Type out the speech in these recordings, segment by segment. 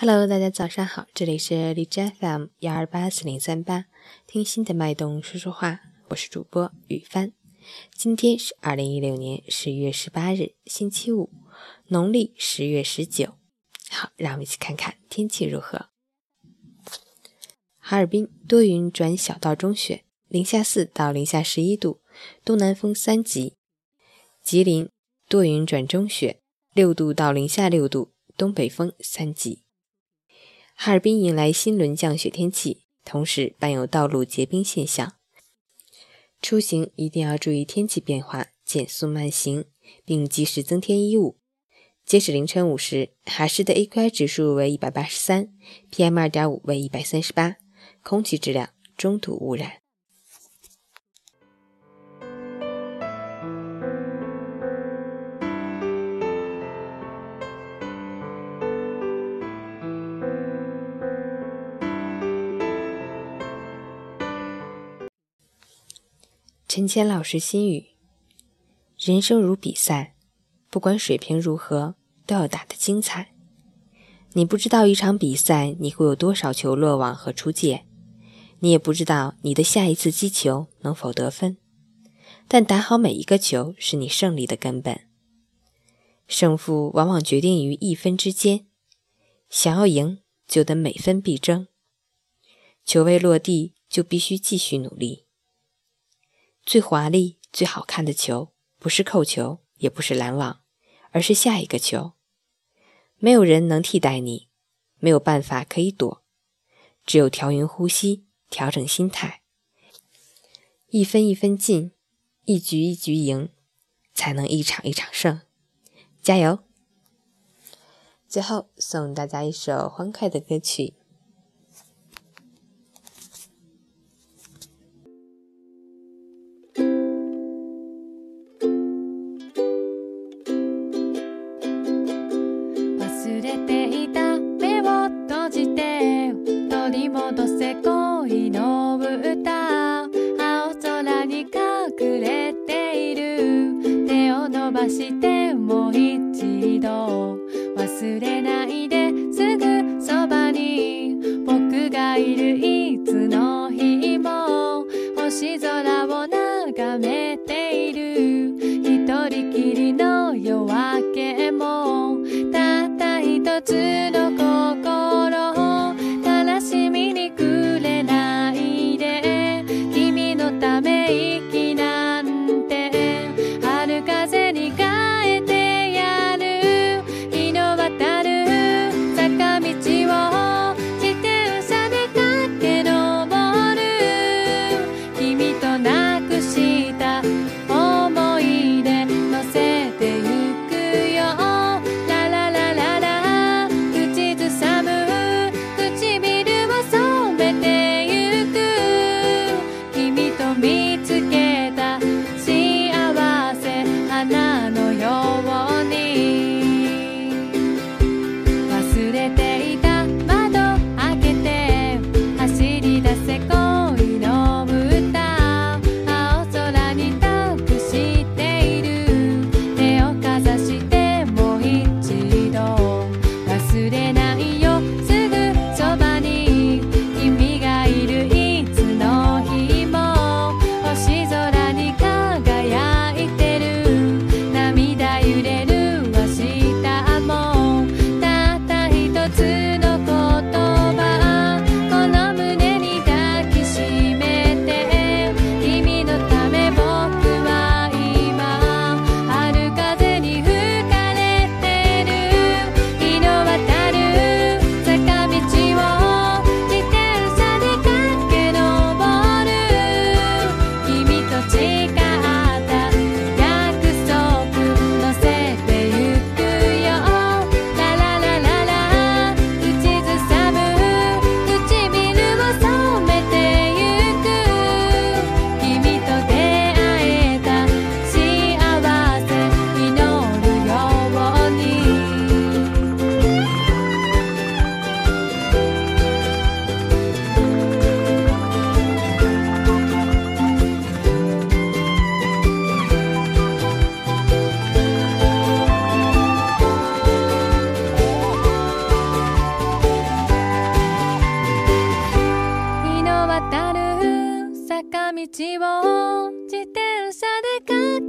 Hello，大家早上好，这里是丽佳 FM 幺二八四零三八，听心的脉动说说话，我是主播雨帆。今天是二零一六年十一月十八日，星期五，农历十月十九。好，让我们一起看看天气如何。哈尔滨多云转小到中雪，零下四到零下十一度，东南风三级。吉林多云转中雪，六度到零下六度，东北风三级。哈尔滨迎来新一轮降雪天气，同时伴有道路结冰现象。出行一定要注意天气变化，减速慢行，并及时增添衣物。截止凌晨五时，哈市的 AQI 指数为一百八十三，PM 二点五为一百三十八，空气质量中度污染。陈谦老师心语：人生如比赛，不管水平如何，都要打得精彩。你不知道一场比赛你会有多少球落网和出界，你也不知道你的下一次击球能否得分。但打好每一个球是你胜利的根本。胜负往往决定于一分之间，想要赢就得每分必争，球未落地就必须继续努力。最华丽、最好看的球，不是扣球，也不是拦网，而是下一个球。没有人能替代你，没有办法可以躲，只有调匀呼吸，调整心态，一分一分进，一局一局赢，才能一场一场胜。加油！最后送大家一首欢快的歌曲。ていた目を閉じて取り戻せ恋の歌青空に隠れている手を伸ばしてもう一度忘れないですぐそばに僕がいるいつの日も星空を眺めて to get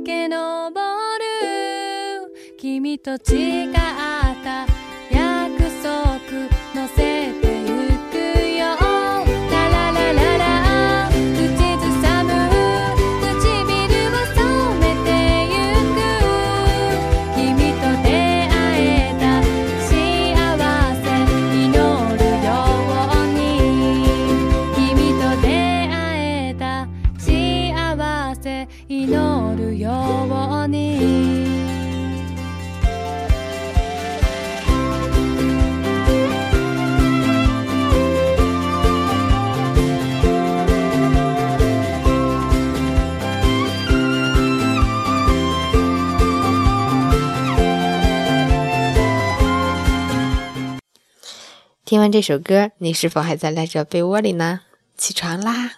け昇る君と誓った約听完这首歌，你是否还在赖着被窝里呢？起床啦！